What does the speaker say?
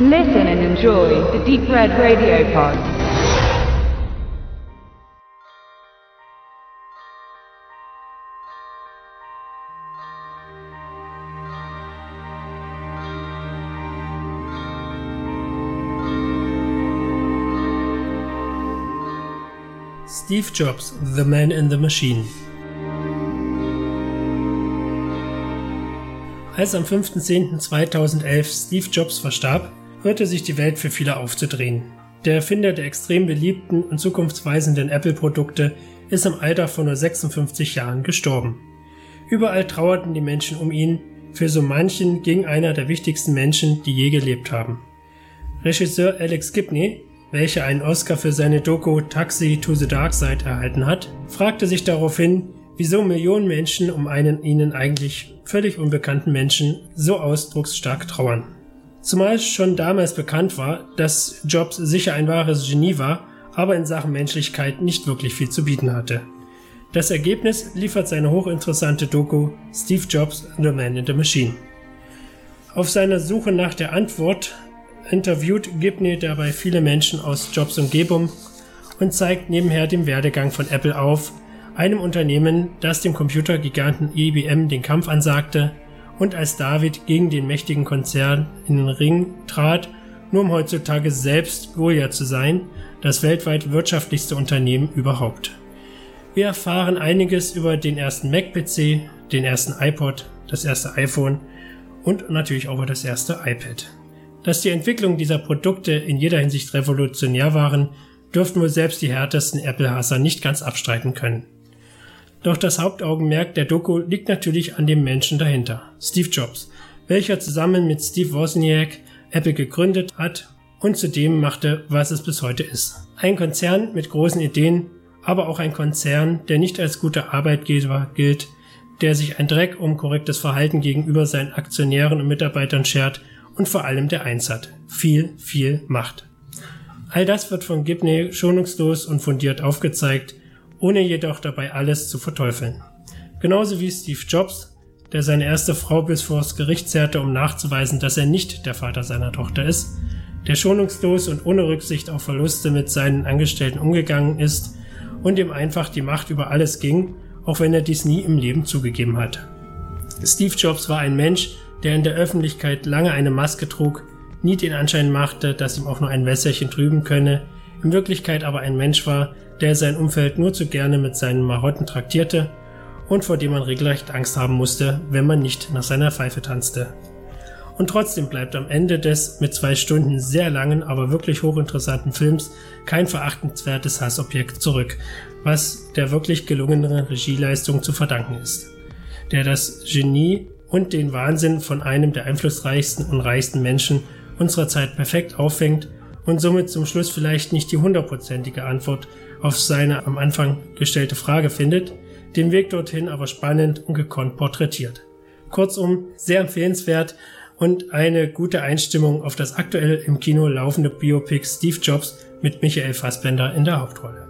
Listen and enjoy the Deep Red Radio Pod. Steve Jobs, The Man in the Machine. Als am 5.10.2011 Steve Jobs verstarb, hörte sich die Welt für viele aufzudrehen. Der Erfinder der extrem beliebten und zukunftsweisenden Apple-Produkte ist im Alter von nur 56 Jahren gestorben. Überall trauerten die Menschen um ihn, für so manchen ging einer der wichtigsten Menschen, die je gelebt haben. Regisseur Alex Gibney, welcher einen Oscar für seine Doku Taxi to the Dark Side erhalten hat, fragte sich daraufhin, wieso Millionen Menschen um einen ihnen eigentlich völlig unbekannten Menschen so ausdrucksstark trauern. Zumal schon damals bekannt war, dass Jobs sicher ein wahres Genie war, aber in Sachen Menschlichkeit nicht wirklich viel zu bieten hatte. Das Ergebnis liefert seine hochinteressante Doku Steve Jobs The Man in the Machine. Auf seiner Suche nach der Antwort interviewt Gibney dabei viele Menschen aus Jobs Umgebung und zeigt nebenher den Werdegang von Apple auf, einem Unternehmen, das dem Computergiganten IBM den Kampf ansagte und als David gegen den mächtigen Konzern in den Ring trat, nur um heutzutage selbst Goliath zu sein, das weltweit wirtschaftlichste Unternehmen überhaupt. Wir erfahren einiges über den ersten Mac-PC, den ersten iPod, das erste iPhone und natürlich auch über das erste iPad. Dass die Entwicklung dieser Produkte in jeder Hinsicht revolutionär waren, dürften wohl selbst die härtesten Apple-Hasser nicht ganz abstreiten können. Doch das Hauptaugenmerk der Doku liegt natürlich an dem Menschen dahinter, Steve Jobs, welcher zusammen mit Steve Wozniak Apple gegründet hat und zu dem machte, was es bis heute ist. Ein Konzern mit großen Ideen, aber auch ein Konzern, der nicht als guter Arbeitgeber gilt, der sich ein Dreck um korrektes Verhalten gegenüber seinen Aktionären und Mitarbeitern schert und vor allem der eins hat. Viel, viel Macht. All das wird von Gibney schonungslos und fundiert aufgezeigt ohne jedoch dabei alles zu verteufeln. Genauso wie Steve Jobs, der seine erste Frau bis vors Gericht zerrte, um nachzuweisen, dass er nicht der Vater seiner Tochter ist, der schonungslos und ohne Rücksicht auf Verluste mit seinen Angestellten umgegangen ist und ihm einfach die Macht über alles ging, auch wenn er dies nie im Leben zugegeben hat. Steve Jobs war ein Mensch, der in der Öffentlichkeit lange eine Maske trug, nie den Anschein machte, dass ihm auch nur ein Wässerchen trüben könne, in Wirklichkeit aber ein Mensch war, der sein Umfeld nur zu gerne mit seinen Marotten traktierte und vor dem man regelrecht Angst haben musste, wenn man nicht nach seiner Pfeife tanzte. Und trotzdem bleibt am Ende des mit zwei Stunden sehr langen, aber wirklich hochinteressanten Films kein verachtenswertes Hassobjekt zurück, was der wirklich gelungenen Regieleistung zu verdanken ist, der das Genie und den Wahnsinn von einem der einflussreichsten und reichsten Menschen unserer Zeit perfekt auffängt und somit zum Schluss vielleicht nicht die hundertprozentige Antwort auf seine am Anfang gestellte Frage findet, den Weg dorthin aber spannend und gekonnt porträtiert. Kurzum, sehr empfehlenswert und eine gute Einstimmung auf das aktuell im Kino laufende Biopic Steve Jobs mit Michael Fassbender in der Hauptrolle.